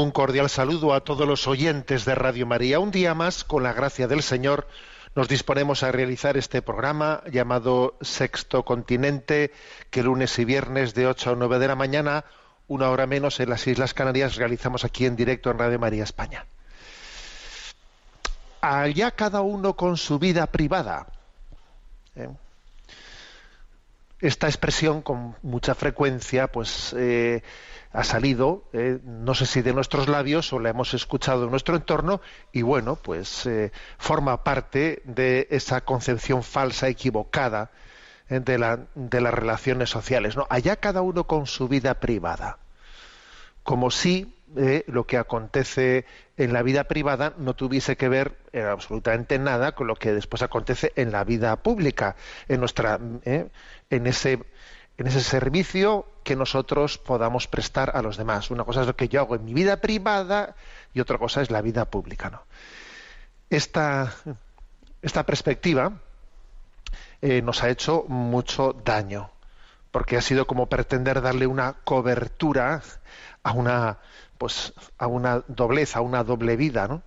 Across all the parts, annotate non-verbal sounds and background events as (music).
Un cordial saludo a todos los oyentes de Radio María. Un día más, con la gracia del Señor, nos disponemos a realizar este programa llamado Sexto Continente, que lunes y viernes de 8 a 9 de la mañana, una hora menos en las Islas Canarias, realizamos aquí en directo en Radio María España. Allá cada uno con su vida privada. ¿eh? Esta expresión con mucha frecuencia, pues eh, ha salido, eh, no sé si de nuestros labios o la hemos escuchado en nuestro entorno, y bueno, pues eh, forma parte de esa concepción falsa, equivocada eh, de, la- de las relaciones sociales. Allá cada uno con su vida privada. Como si lo que acontece en la vida privada no tuviese que ver absolutamente nada con lo que después acontece en la vida pública, en nuestra, en ese en ese servicio que nosotros podamos prestar a los demás. Una cosa es lo que yo hago en mi vida privada y otra cosa es la vida pública. ¿no? Esta, esta perspectiva eh, nos ha hecho mucho daño, porque ha sido como pretender darle una cobertura a una, pues, a una doblez, a una doble vida, ¿no?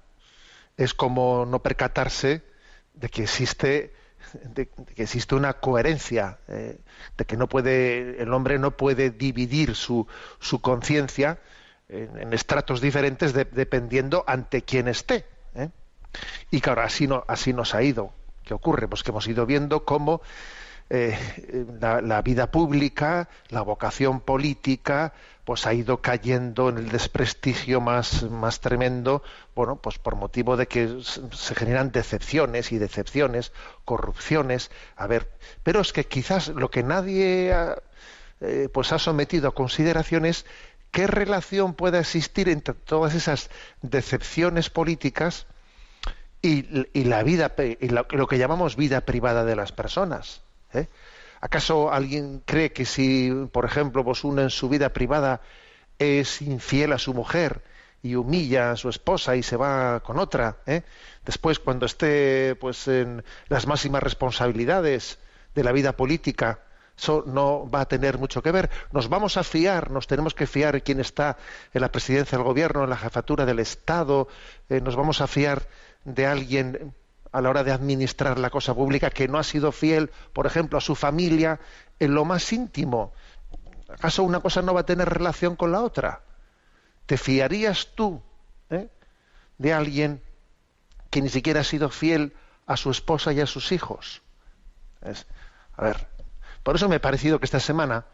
Es como no percatarse de que existe de, que existe una coherencia, eh, de que no puede, el hombre no puede dividir su, su conciencia en, estratos diferentes de- dependiendo ante quién esté. ¿eh? Y claro, así, no, así nos ha ido. ¿Qué ocurre? Pues que hemos ido viendo cómo eh, la vida pública, la vocación política, pues ha ido cayendo en el desprestigio más, más tremendo, bueno, pues por motivo de que se generan decepciones y decepciones, corrupciones. A ver, pero es que quizás lo que nadie ha, eh, pues ha sometido a consideración es qué relación puede existir entre todas esas decepciones políticas y, y la vida y lo, lo que llamamos vida privada de las personas. ¿eh? ¿Acaso alguien cree que si, por ejemplo, pues uno en su vida privada es infiel a su mujer y humilla a su esposa y se va con otra, ¿eh? después cuando esté pues en las máximas responsabilidades de la vida política, eso no va a tener mucho que ver. Nos vamos a fiar, nos tenemos que fiar en quién está en la presidencia del gobierno, en la jefatura del Estado, eh, nos vamos a fiar de alguien a la hora de administrar la cosa pública que no ha sido fiel, por ejemplo, a su familia en lo más íntimo. ¿Acaso una cosa no va a tener relación con la otra? ¿Te fiarías tú eh, de alguien que ni siquiera ha sido fiel a su esposa y a sus hijos? A ver, por eso me ha parecido que esta semana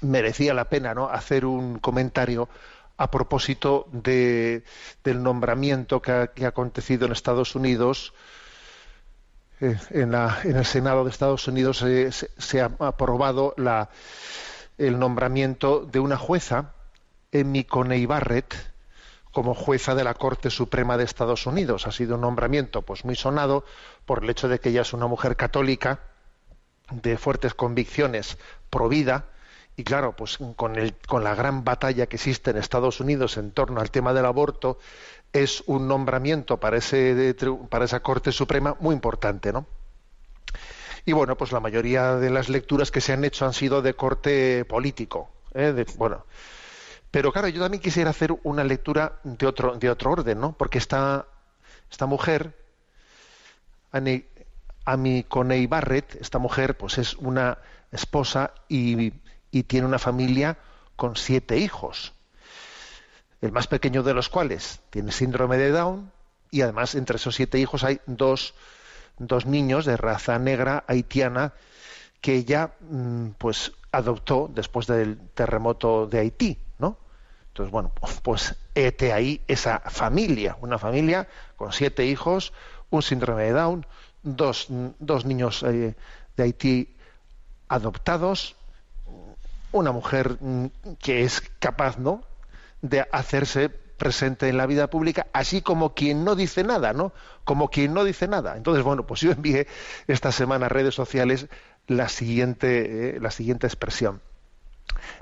merecía la pena ¿no? hacer un comentario a propósito de, del nombramiento que ha, que ha acontecido en Estados Unidos. Eh, en, la- en el Senado de Estados Unidos eh, se, ha aprobado la, el nombramiento de una jueza, Amy Coney Barrett, como jueza de la Corte Suprema de Estados Unidos. Ha sido un nombramiento pues muy sonado por el hecho de que ella es una mujer católica de fuertes convicciones pro vida y claro, pues con, el, con la gran batalla que existe en Estados Unidos en torno al tema del aborto, es un nombramiento para, ese, tri- para esa Corte Suprema muy importante, ¿no? Y bueno, pues la mayoría de las lecturas que se han hecho han sido de corte político. ¿eh? De- bueno, pero claro, yo también quisiera hacer una lectura de otro, de otro orden, ¿no? Porque esta, esta mujer, Annie- Amy Coney Barrett, esta mujer, pues es una esposa y, y tiene una familia con siete hijos. el más pequeño de los cuales tiene síndrome de Down, y además entre esos siete hijos hay dos, dos niños de raza negra haitiana que ella mm, pues adoptó después del terremoto de Haití, ¿no? Entonces, bueno, (laughs) pues hete ahí esa familia, una familia con siete hijos, un síndrome de Down, dos, dos niños eh, de Haití adoptados, una mujer mm, que es capaz, ¿no?, de hacerse presente en la vida pública, así como quien no dice nada, ¿no? Como quien no dice nada. Entonces, bueno, pues yo envié esta semana a redes sociales la siguiente, eh, la siguiente expresión.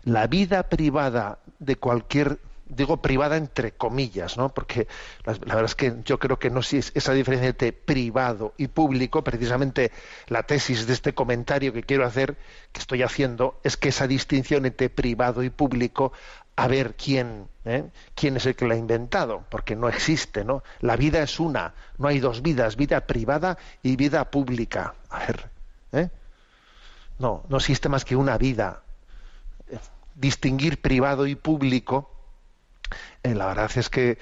La vida privada de cualquier digo privada entre comillas, ¿no? Porque la, la, verdad es que yo creo que no si es esa diferencia entre privado y público, precisamente la tesis de este comentario que quiero hacer, que estoy haciendo, es que esa distinción entre privado y público, a ver quién, ¿eh? quién es el que la ha inventado, porque no existe, ¿no? La vida es una, no hay dos vidas, vida privada y vida pública. A ver, ¿eh? No, no existe más que una vida. Distinguir privado y público, eh, la verdad es que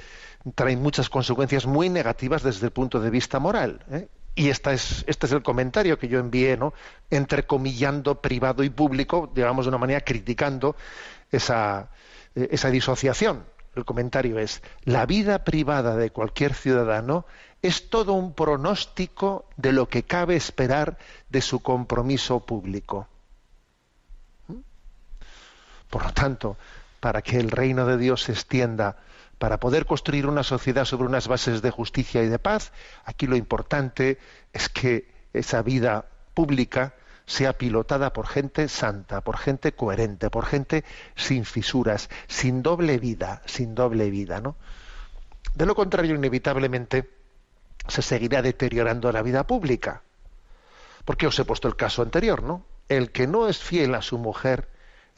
trae muchas consecuencias muy negativas desde el punto de vista moral. ¿eh? Y esta es, este es el comentario que yo envié, ¿no? entrecomillando privado y público, digamos de una manera criticando esa, eh, esa disociación. El comentario es, la vida privada de cualquier ciudadano es todo un pronóstico de lo que cabe esperar de su compromiso público. ¿Mm? Por lo tanto, para que el reino de Dios se extienda, para poder construir una sociedad sobre unas bases de justicia y de paz, aquí lo importante es que esa vida pública sea pilotada por gente santa, por gente coherente, por gente sin fisuras, sin doble vida, sin doble vida, ¿no? De lo contrario, inevitablemente se seguirá deteriorando la vida pública. Porque os he puesto el caso anterior, ¿no? El que no es fiel a su mujer,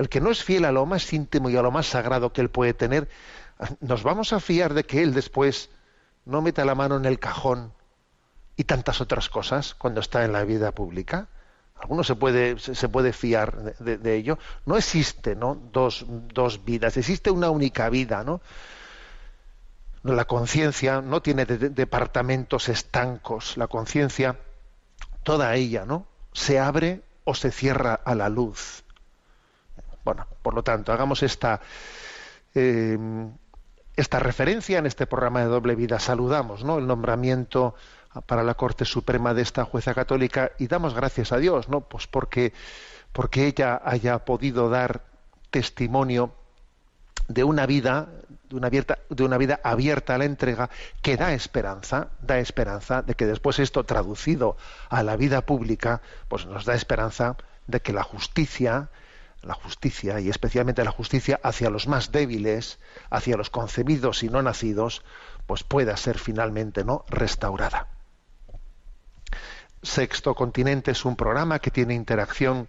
el que no es fiel a lo más íntimo y a lo más sagrado que él puede tener, nos vamos a fiar de que él después no meta la mano en el cajón y tantas otras cosas cuando está en la vida pública. Alguno se puede, se puede fiar de, ello. No existe ¿no? Dos, dos vidas, existe una única vida. ¿no? La conciencia no tiene de, departamentos estancos. La conciencia, toda ella, ¿no? se abre o se cierra a la luz. Bueno, por lo tanto, hagamos esta, eh, esta referencia en este programa de doble vida. Saludamos ¿no? el nombramiento para la Corte Suprema de esta jueza católica y damos gracias a Dios, ¿no? Pues porque, porque ella haya podido dar testimonio de una vida, de una, abierta, de una vida abierta a la entrega, que da esperanza, da esperanza de que después esto traducido a la vida pública, pues nos da esperanza de que la justicia, la justicia y especialmente la justicia hacia los más débiles, hacia los concebidos y no nacidos, pues pueda ser finalmente no restaurada. Sexto Continente es un programa que tiene interacción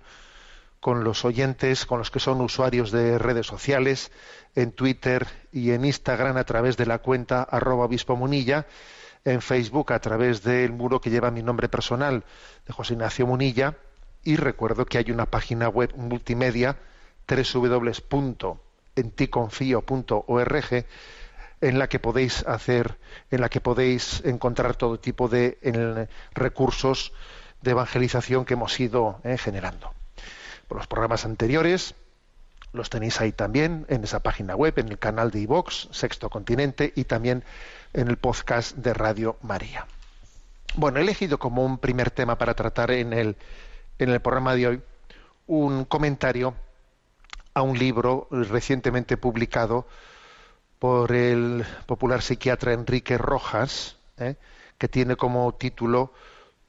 con los oyentes, con los que son usuarios de redes sociales, en Twitter y en Instagram a través de la cuenta arroba obispo munilla, en Facebook a través del muro que lleva mi nombre personal de José Ignacio Munilla, y recuerdo que hay una página web multimedia www.enticonfio.org en la que podéis hacer, en la que podéis encontrar todo tipo de recursos de evangelización que hemos ido eh, generando. Los programas anteriores los tenéis ahí también en esa página web, en el canal de iVox, Sexto Continente, y también en el podcast de Radio María. Bueno, he elegido como un primer tema para tratar en el, en el programa de hoy un comentario a un libro recientemente publicado por el popular psiquiatra Enrique Rojas, ¿eh? que tiene como título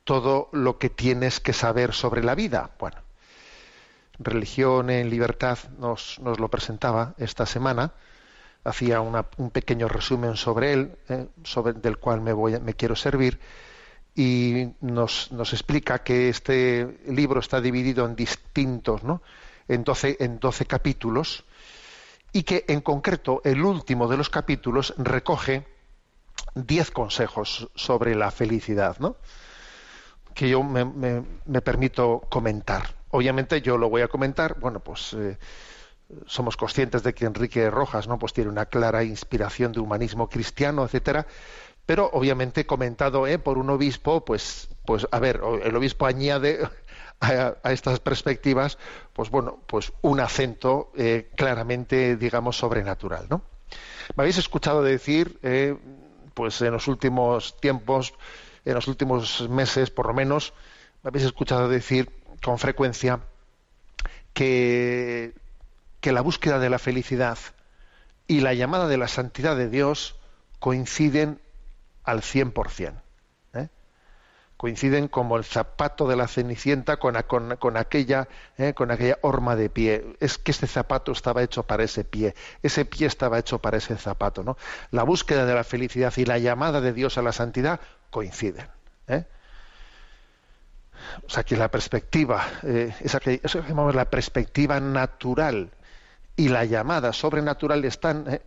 Todo lo que tienes que saber sobre la vida. Bueno, Religión en Libertad nos, lo presentaba esta semana, hacía un pequeño resumen sobre él, ¿eh? sobre, del cual me, voy, me quiero servir, y nos, nos, explica que este libro está dividido en distintos, ¿no? en, 12, en 12 capítulos, y que en concreto el último de los capítulos recoge diez consejos sobre la felicidad, ¿no? que yo me, me, me, permito comentar. Obviamente yo lo voy a comentar, bueno, pues eh, somos conscientes de que Enrique Rojas no pues tiene una clara inspiración de humanismo cristiano etcétera pero obviamente comentado ¿eh? por un obispo pues pues a ver el obispo añade (laughs) a, estas perspectivas pues bueno pues un acento eh, claramente digamos sobrenatural no me habéis escuchado decir eh, pues en los últimos tiempos en los últimos meses por lo menos me habéis escuchado decir con frecuencia que que la búsqueda de la felicidad y la llamada de la santidad de Dios coinciden al 100%. ¿eh? Coinciden como el zapato de la cenicienta con, aquella, ¿eh? con aquella horma de pie. Es que ese zapato estaba hecho para ese pie, ese pie estaba hecho para ese zapato. ¿no? La búsqueda de la felicidad y la llamada de Dios a la santidad coinciden. ¿eh? O sea que la perspectiva, eh, esa que, eso que llamamos la perspectiva natural y la llamada sobrenatural están, eh,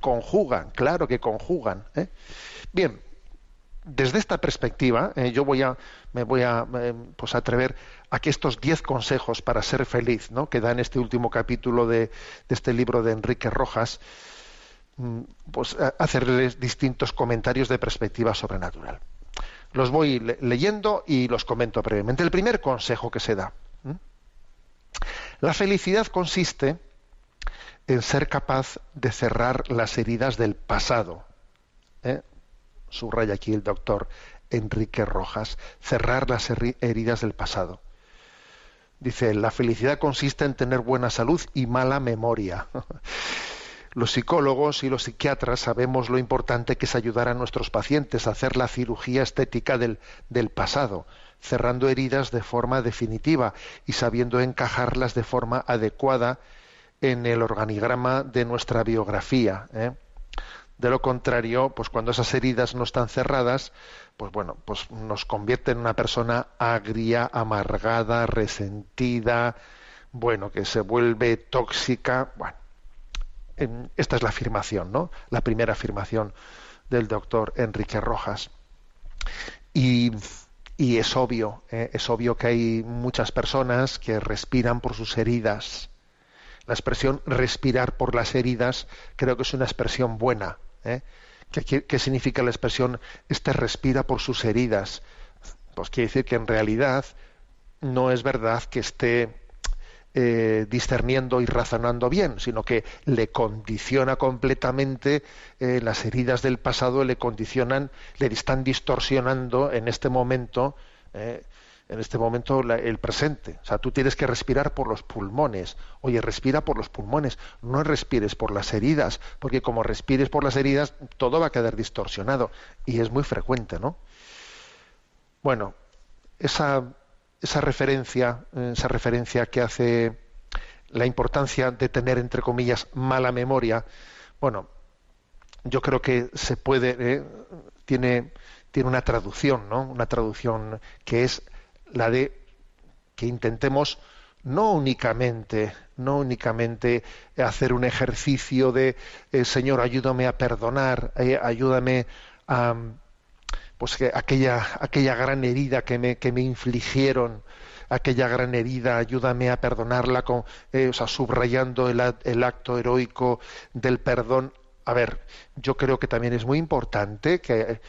conjugan, claro que conjugan. ¿eh? Bien, desde esta perspectiva, eh, yo voy a, me voy a eh, pues atrever a que estos diez consejos para ser feliz, ¿no? que da en este último capítulo de, este libro de Enrique Rojas, mm, pues hacerles distintos comentarios de perspectiva sobrenatural. Los voy le- leyendo y los comento brevemente. El primer consejo que se da. La felicidad consiste en ser capaz de cerrar las heridas del pasado. ¿eh? Subraya aquí el doctor Enrique Rojas, cerrar las heridas del pasado. Dice, la felicidad consiste en tener buena salud y mala memoria. (laughs) Los psicólogos y los psiquiatras sabemos lo importante que es ayudar a nuestros pacientes a hacer la cirugía estética del, del pasado, cerrando heridas de forma definitiva y sabiendo encajarlas de forma adecuada en el organigrama de nuestra biografía. ¿eh? De lo contrario, pues cuando esas heridas no están cerradas, pues bueno, pues nos convierte en una persona agria, amargada, resentida, bueno, que se vuelve tóxica. Bueno, en- esta es la afirmación, ¿no? La primera afirmación del doctor Enrique Rojas. Y, y es obvio, ¿eh? es obvio que hay muchas personas que respiran por sus heridas. La expresión respirar por las heridas creo que es una expresión buena. ¿eh? ¿Qué, qué- significa la expresión este respira por sus heridas? Pues quiere decir que en realidad no es verdad que esté eh, discerniendo y razonando bien, sino que le condiciona completamente eh, las heridas del pasado, le condicionan, le están distorsionando en este momento, eh, en este momento el presente. O sea, tú tienes que respirar por los pulmones. Oye, respira por los pulmones, no respires por las heridas, porque como respires por las heridas, todo va a quedar distorsionado. Y es muy frecuente, ¿no? Bueno, esa, esa referencia, eh, esa referencia que hace la importancia de tener, entre comillas, mala memoria, bueno, yo creo que se puede, eh, tiene, tiene una traducción, ¿no? Una traducción que es la de que intentemos no únicamente, no únicamente hacer un ejercicio de eh, Señor, ayúdame a perdonar, eh, ayúdame a pues que aquella, aquella gran herida que me, que me infligieron, aquella gran herida, ayúdame a perdonarla, con, eh, o sea, subrayando el, el acto heroico del perdón. A ver, yo creo que también es muy importante que,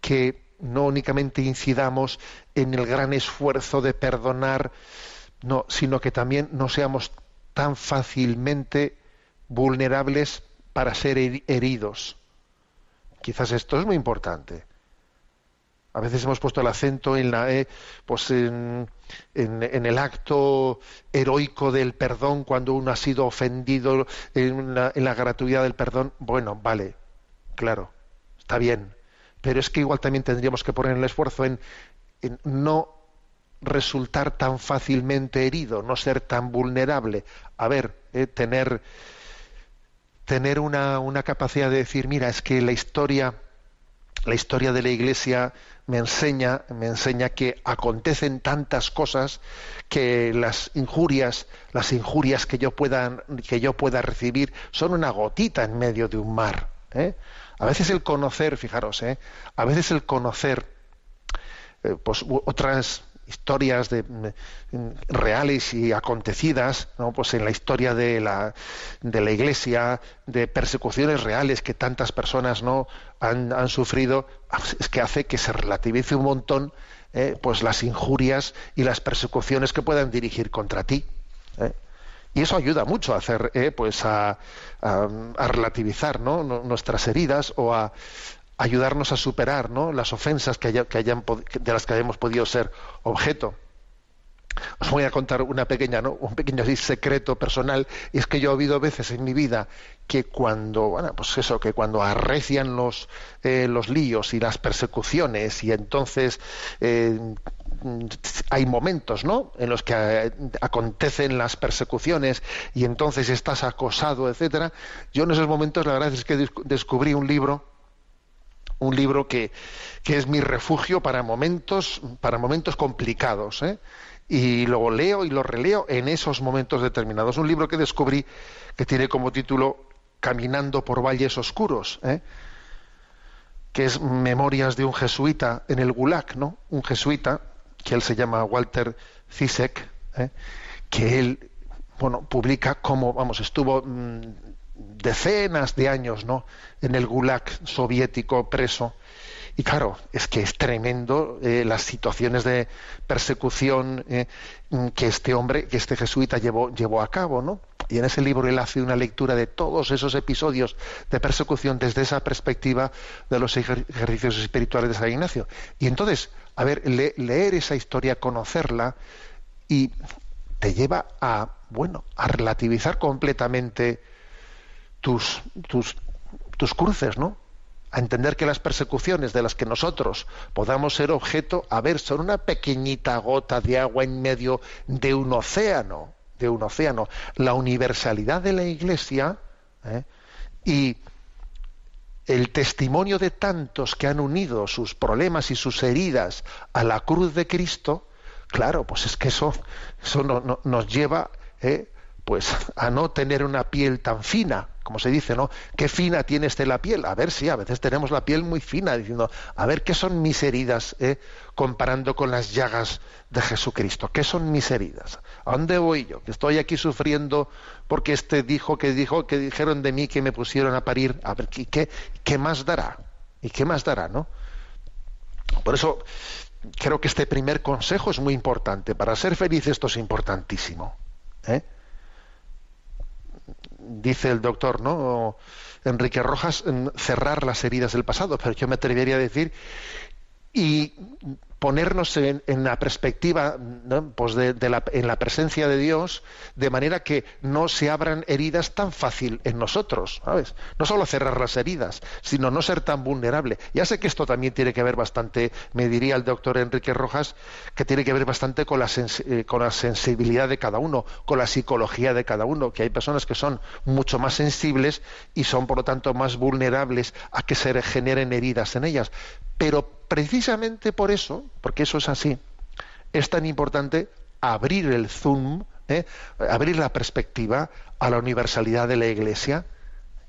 que no únicamente incidamos en el gran esfuerzo de perdonar, no, sino que también no seamos tan fácilmente vulnerables para ser heri- heridos. Quizás esto es muy importante. A veces hemos puesto el acento en, la, eh, pues en el acto heroico del perdón cuando uno ha sido ofendido, en la, en la gratuidad del perdón. Bueno, vale, claro, está bien. Pero es que igual también tendríamos que poner el esfuerzo en, no resultar tan fácilmente herido, no ser tan vulnerable. A ver, eh, tener, tener una, una capacidad de decir, mira, es que la historia, la historia de la Iglesia me enseña, me enseña que acontecen tantas cosas que las injurias, las injurias que yo pueda, que yo pueda recibir son una gotita en medio de un mar. ¿eh? A veces el conocer, fijaros, ¿eh? a veces el conocer eh, pues, otras historias de, mm, reales y acontecidas, ¿no? pues en la historia de la, de la Iglesia, de persecuciones reales que tantas personas no han, han sufrido, es que hace que se relativice un montón eh, pues las injurias y las persecuciones que puedan dirigir contra ti. ¿eh? Y eso ayuda mucho a hacer, eh, pues a, a- relativizar ¿no? Nu- nuestras heridas o a ayudarnos a superar ¿no? las ofensas que haya- que hayan de las que hayamos podido ser objeto. Os voy a contar una pequeña, ¿no? un pequeño secreto personal, y es que yo he habido veces en mi vida que cuando, bueno, pues eso, que cuando arrecian los, eh, los líos y las persecuciones, y entonces eh, hay momentos, ¿no? En los que eh, acontecen las persecuciones y entonces estás acosado, etcétera. Yo en esos momentos la verdad es que descu- descubrí un libro un libro que, que es mi refugio para momentos, para momentos complicados. ¿eh? Y lo leo y lo releo en esos momentos determinados. Un libro que descubrí que tiene como título Caminando por valles oscuros, ¿eh? que es Memorias de un jesuita en el Gulag, ¿no? Un jesuita, que él se llama Walter Zizek, ¿eh? que él bueno, publica cómo, vamos, estuvo mm, decenas de años, ¿no? En el Gulag soviético preso. Y claro, es que es tremendo eh, las situaciones de persecución eh, mm, que este hombre, que este jesuita llevó, llevó a cabo, ¿no? Y en ese libro él hace una lectura de todos esos episodios de persecución desde esa perspectiva de los ejer- ejercicios espirituales de San Ignacio. Y entonces, a ver, le- leer esa historia, conocerla y te lleva a, bueno, a relativizar completamente tus, tus, tus cruces, ¿no? A entender que las persecuciones de las que nosotros podamos ser objeto, a ver, son una pequeñita gota de agua en medio de un océano, de un océano. La universalidad de la Iglesia ¿eh? y el testimonio de tantos que han unido sus problemas y sus heridas a la cruz de Cristo, claro, pues es que eso, eso no- no- nos lleva ¿eh? Pues a no tener una piel tan fina, como se dice, ¿no? ¿Qué fina tiene este la piel? A ver, sí, a veces tenemos la piel muy fina, diciendo, a ver, ¿qué son mis heridas eh? comparando con las llagas de Jesucristo? ¿Qué son mis heridas? ¿A dónde voy yo? Que estoy aquí sufriendo porque este dijo que dijo que dijeron de mí que me pusieron a parir. A ver, ¿qué, qué, qué más dará? ¿Y qué más dará, no? Por eso creo que este primer consejo es muy importante. Para ser feliz esto es importantísimo. ¿eh? Dice el doctor, ¿no? Enrique Rojas, cerrar las heridas del pasado, pero yo me atrevería a decir y ponernos en, la perspectiva pues de, la, en la presencia de Dios de manera que no se abran heridas tan fácil en nosotros ¿sabes? no solo cerrar las heridas sino no ser tan vulnerable. Ya sé que esto también tiene que ver bastante me diría el doctor Enrique Rojas que tiene que ver bastante con la, eh, con la sensibilidad de cada uno con la psicología de cada uno que hay personas que son mucho más sensibles y son por lo tanto más vulnerables a que se generen heridas en ellas. Pero precisamente por eso, porque eso es así, es tan importante abrir el zoom, ¿eh? abrir la perspectiva a la universalidad de la Iglesia.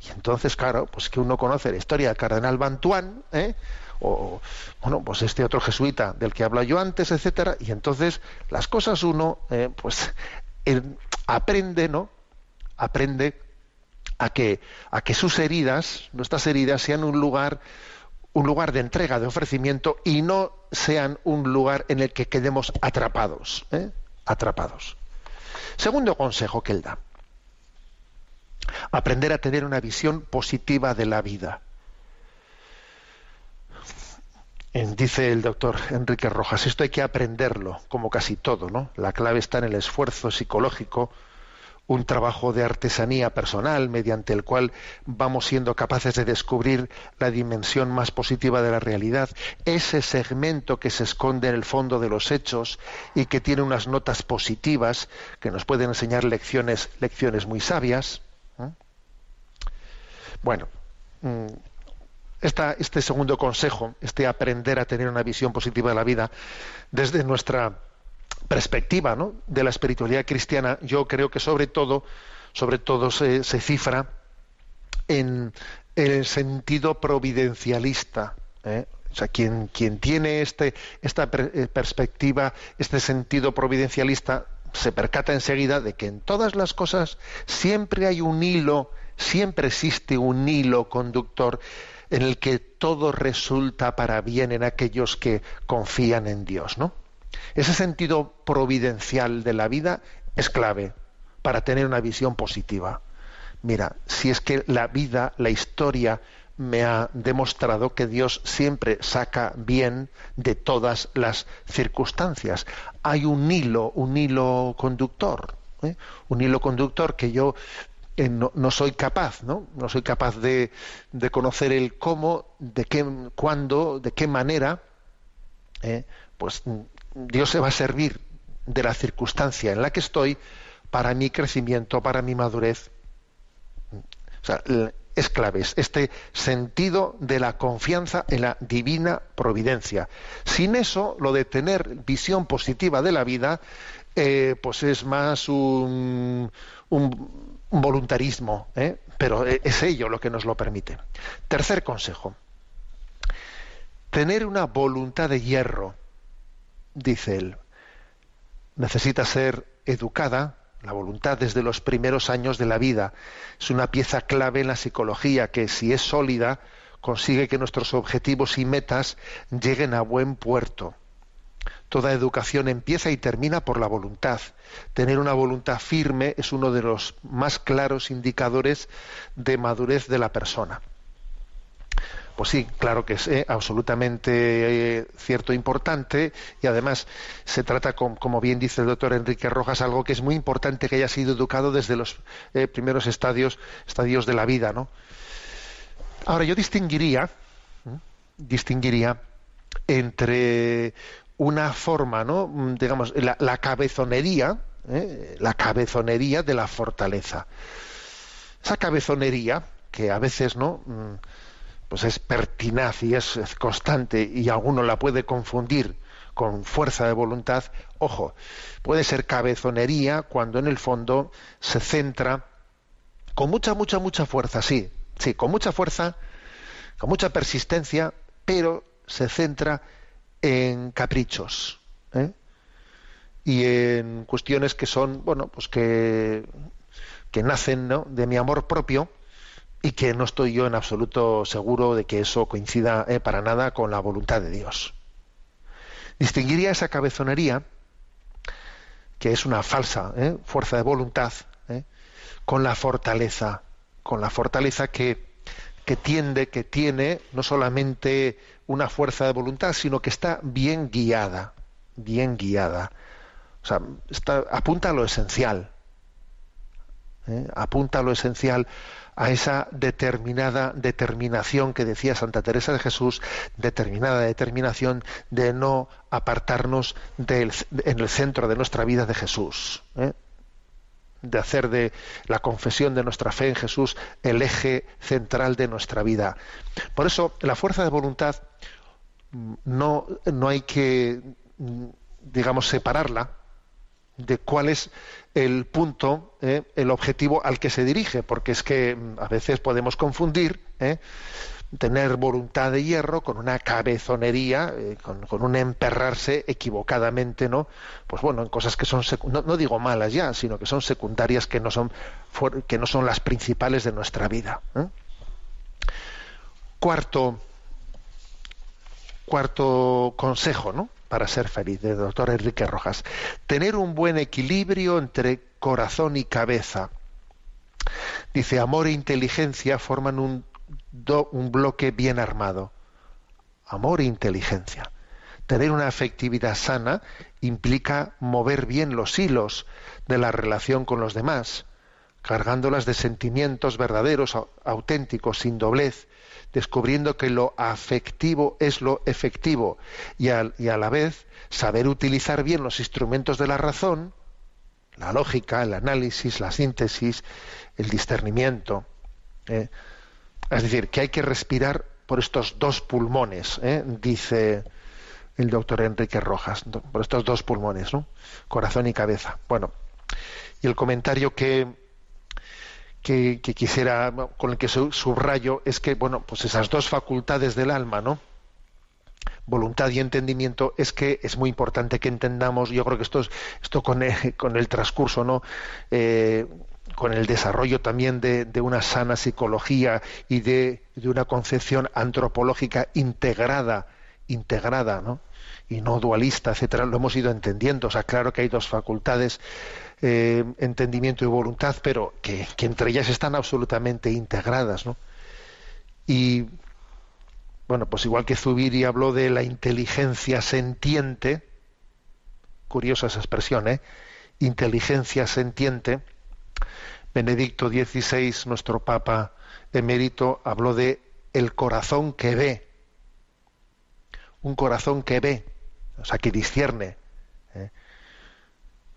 Y entonces, claro, pues que uno conoce la historia del cardenal Bantuán, ¿eh? o bueno, pues este otro jesuita del que habla yo antes, etcétera, y entonces las cosas uno, eh, pues aprende, ¿no? Aprende a que, a que sus heridas, nuestras heridas, sean un lugar, un lugar de entrega, de ofrecimiento, y no sean un lugar en el que quedemos atrapados. ¿eh? Atrapados. Segundo consejo que él da. Aprender a tener una visión positiva de la vida. Dice el doctor Enrique Rojas, esto hay que aprenderlo, como casi todo, ¿no? La clave está en el esfuerzo psicológico, un trabajo de artesanía personal mediante el cual vamos siendo capaces de descubrir la dimensión más positiva de la realidad, ese segmento que se esconde en el fondo de los hechos y que tiene unas notas positivas que nos pueden enseñar lecciones, lecciones muy sabias. ¿eh? Bueno, mm, este segundo consejo, este aprender a tener una visión positiva de la vida, desde nuestra perspectiva ¿no? de la espiritualidad cristiana, yo creo que sobre todo, sobre todo se, cifra en, el sentido providencialista. ¿eh? O sea, quien, quien tiene este, esta eh, perspectiva, este sentido providencialista, se percata enseguida de que en todas las cosas siempre hay un hilo, siempre existe un hilo conductor en el que todo resulta para bien en aquellos que confían en Dios, ¿no? Ese sentido providencial de la vida es clave para tener una visión positiva. Mira, si es que la vida, la historia, me ha demostrado que Dios siempre saca bien de todas las circunstancias. Hay un hilo, un hilo conductor, ¿eh? un hilo conductor que yo eh, no, soy capaz, ¿no? No soy capaz de, conocer el cómo, de qué, cuándo, de qué manera, ¿eh? pues Dios se va a servir de la circunstancia en la que estoy para mi crecimiento, para mi madurez. O sea, es clave es este sentido de la confianza en la divina providencia. Sin eso, lo de tener visión positiva de la vida, eh, pues es más un, un- un voluntarismo, ¿eh? pero eh, es ello lo que nos lo permite. Tercer consejo. Tener una voluntad de hierro, dice él, necesita ser educada, la voluntad desde los primeros años de la vida. Es una pieza clave en la psicología que si es sólida consigue que nuestros objetivos y metas lleguen a buen puerto. Toda educación empieza y termina por la voluntad. Tener una voluntad firme es uno de los más claros indicadores de madurez de la persona. Pues sí, claro que es eh, absolutamente eh, cierto, importante y además se trata, como bien dice el doctor Enrique Rojas, algo que es muy importante que haya sido educado desde los eh, primeros estadios, estadios de la vida, ¿no? Ahora yo distinguiría, distinguiría entre una forma, ¿no? Mm, digamos, la, cabezonería, la cabezonería de la fortaleza. Esa cabezonería que a veces, ¿no? Pues es pertinaz y es, es constante y alguno la puede confundir con fuerza de voluntad, ojo, puede ser cabezonería cuando en el fondo se centra con mucha, mucha, mucha fuerza, sí, sí, con mucha fuerza, con mucha persistencia, pero se centra en caprichos ¿eh? y en cuestiones que son, bueno, pues que, que nacen ¿no? de mi amor propio y que no estoy yo en absoluto seguro de que eso coincida eh, para nada con la voluntad de Dios. Distinguiría esa cabezonería, que es una falsa eh, fuerza de voluntad, eh, con la fortaleza, con la fortaleza que, que tiende, que tiene no solamente una fuerza de voluntad, sino que está bien guiada, bien guiada. O sea, está, apunta a lo esencial, ¿eh? apunta a lo esencial, a esa determinada determinación que decía Santa Teresa de Jesús, determinada determinación de no apartarnos del, en el centro de nuestra vida de Jesús, ¿eh? de hacer de la confesión de nuestra fe en Jesús el eje central de nuestra vida. Por eso, la fuerza de voluntad no, no hay que, digamos, separarla de cuál es el punto, eh, el objetivo al que se dirige, porque es que mm, a veces podemos confundir eh, tener voluntad de hierro con una cabezonería, eh, con, con, un emperrarse equivocadamente, ¿no? Pues bueno, en cosas que son, no, no, digo malas ya, sino que son secundarias, que no son, que no son las principales de nuestra vida. Cuarto, cuarto consejo, ¿no? Para ser feliz, del doctor Enrique Rojas. Tener un buen equilibrio entre corazón y cabeza. Dice, amor e inteligencia forman un, do, un bloque bien armado. Amor e inteligencia. Tener una afectividad sana implica mover bien los hilos de la relación con los demás, cargándolas de sentimientos verdaderos, auténticos, sin doblez, descubriendo que lo afectivo es lo efectivo y a, la vez saber utilizar bien los instrumentos de la razón, la lógica, el análisis, la síntesis, el discernimiento. ¿eh? Es decir, que hay que respirar por estos dos pulmones, ¿eh? dice el doctor Enrique Rojas, por estos dos pulmones, ¿no? corazón y cabeza. Bueno, y el comentario que, que, quisiera, con el que subrayo, es que, bueno, pues esas dos facultades del alma, ¿no? voluntad y entendimiento es que es muy importante que entendamos yo creo que esto es esto con el, (laughs) con el transcurso no Eh, con el desarrollo también de, una sana psicología y de una concepción antropológica integrada integrada ¿no? y no dualista etcétera lo hemos ido entendiendo o sea claro que hay dos facultades eh, entendimiento y voluntad pero que, entre ellas están absolutamente integradas ¿no? y bueno, pues igual que Zubiri habló de la inteligencia sentiente, curiosa esa expresión, ¿eh? Inteligencia sentiente. Benedicto XVI, nuestro Papa emérito, habló de el corazón que ve. Un corazón que ve, o sea, que discierne. ¿eh?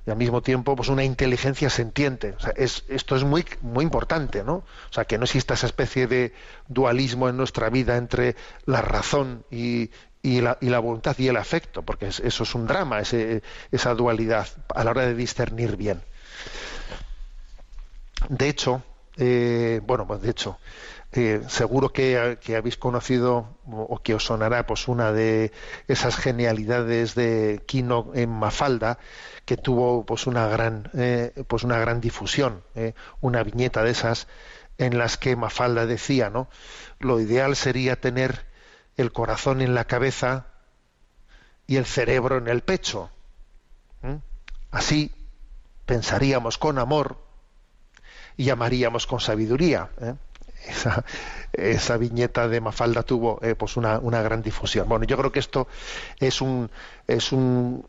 y al mismo tiempo pues una inteligencia sentiente. O sea, es, esto es muy, muy importante, ¿no? O sea, que no exista esa especie de dualismo en nuestra vida entre la razón y, y, la, y la, voluntad y el afecto, porque es, eso es un drama, ese, esa dualidad a la hora de discernir bien. De hecho, eh, bueno, pues de hecho, eh, seguro que, habéis conocido o que os sonará pues una de esas genialidades de Kino en Mafalda que tuvo pues una gran eh, pues una gran difusión eh, una viñeta de esas en las que Mafalda decía no lo ideal sería tener el corazón en la cabeza y el cerebro en el pecho ¿Mm? así pensaríamos con amor y amaríamos con sabiduría ¿eh? Esa, esa, viñeta de Mafalda tuvo eh, pues una, una, gran difusión. Bueno, yo creo que esto es un es un,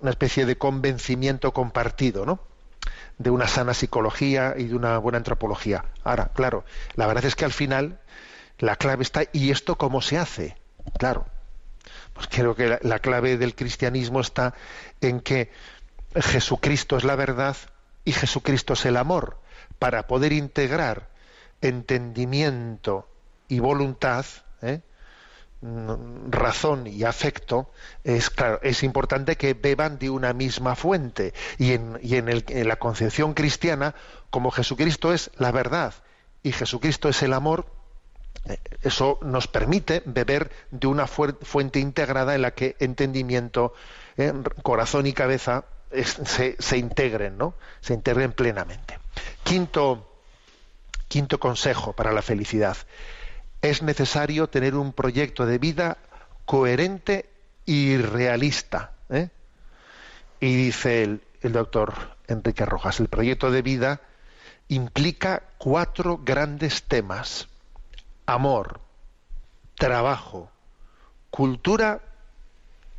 una especie de convencimiento compartido, ¿no? De una sana psicología y de una buena antropología. Ahora, claro, la verdad es que al final la clave está y esto cómo se hace. Claro, pues creo que la, la clave del cristianismo está en que Jesucristo es la verdad y Jesucristo es el amor para poder integrar entendimiento y voluntad, ¿eh? razón y afecto, es claro, es importante que beban de una misma fuente. Y en, y en, la concepción cristiana, como Jesucristo es la verdad y Jesucristo es el amor, eso nos permite beber de una fuente integrada en la que entendimiento, eh, corazón y cabeza se, se, integren, ¿no? Se integren plenamente. Quinto, Quinto consejo para la felicidad. Es necesario tener un proyecto de vida coherente y realista. ¿eh? Y dice el, doctor Enrique Rojas, el proyecto de vida implica cuatro grandes temas. Amor, trabajo, cultura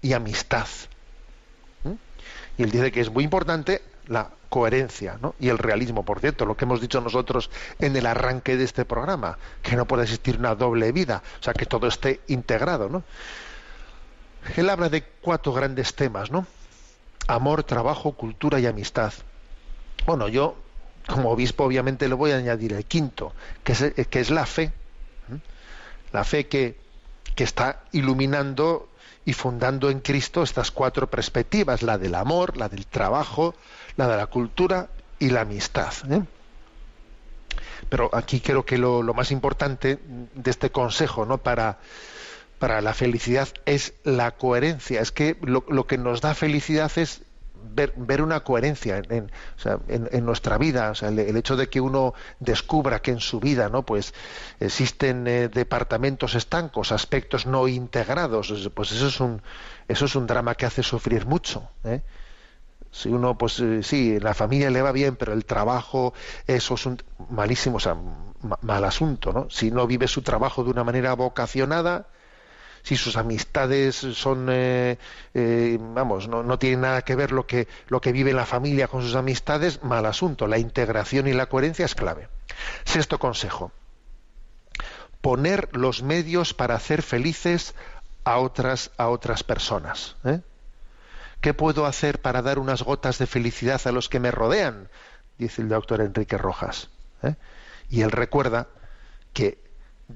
y amistad. ¿Mm? Y él dice que es muy importante la coherencia ¿no? y el realismo, por cierto, lo que hemos dicho nosotros en el arranque de este programa, que no puede existir una doble vida, o sea, que todo esté integrado. ¿no? Él habla de cuatro grandes temas, ¿no? Amor, trabajo, cultura y amistad. Bueno, yo, como obispo, obviamente le voy a añadir el quinto, que es, que es la fe. ¿eh? La fe que, que está iluminando y fundando en Cristo estas cuatro perspectivas, la del amor, la del trabajo, la de la cultura y la amistad. ¿eh? Pero aquí creo que lo, lo, más importante de este consejo ¿no? para, para la felicidad es la coherencia. Es que lo, lo que nos da felicidad es ver, ver una coherencia en, en, o sea, en, nuestra vida. O sea, el, el, hecho de que uno descubra que en su vida ¿no? pues existen eh, departamentos estancos, aspectos no integrados, pues eso es un, eso es un drama que hace sufrir mucho. ¿eh? si uno pues eh, sí la familia le va bien pero el trabajo eso es un malísimo o sea mal asunto no si no vive su trabajo de una manera vocacionada si sus amistades son eh, eh, vamos no, no tiene nada que ver lo que lo que vive la familia con sus amistades mal asunto la integración y la coherencia es clave sexto consejo poner los medios para hacer felices a otras a otras personas ¿eh? ¿Qué puedo hacer para dar unas gotas de felicidad a los que me rodean? Dice el doctor Enrique Rojas. ¿eh? Y él recuerda que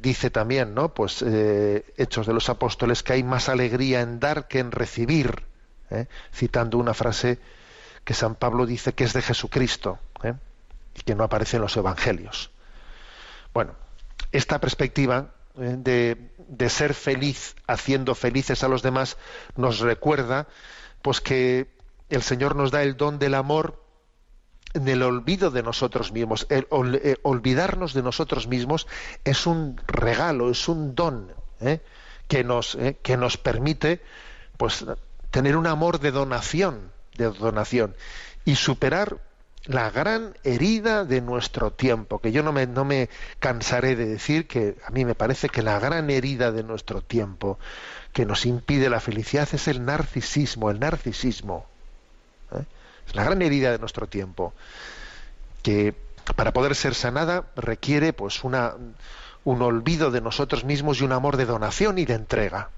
dice también, ¿no? Pues eh, Hechos de los Apóstoles que hay más alegría en dar que en recibir, ¿eh? citando una frase que San Pablo dice que es de Jesucristo ¿eh? y que no aparece en los Evangelios. Bueno, esta perspectiva de, de ser feliz haciendo felices a los demás nos recuerda pues que el Señor nos da el don del amor en el olvido de nosotros mismos. El, eh, olvidarnos de nosotros mismos es un regalo, es un don ¿eh? que, nos, eh, que nos permite pues, tener un amor de donación, de donación y superar la gran herida de nuestro tiempo, que yo no me, no me cansaré de decir que a mí me parece que la gran herida de nuestro tiempo que nos impide la felicidad es el narcisismo, el narcisismo. Es la gran herida de nuestro tiempo, que para poder ser sanada requiere pues un olvido de nosotros mismos y un amor de donación y de entrega.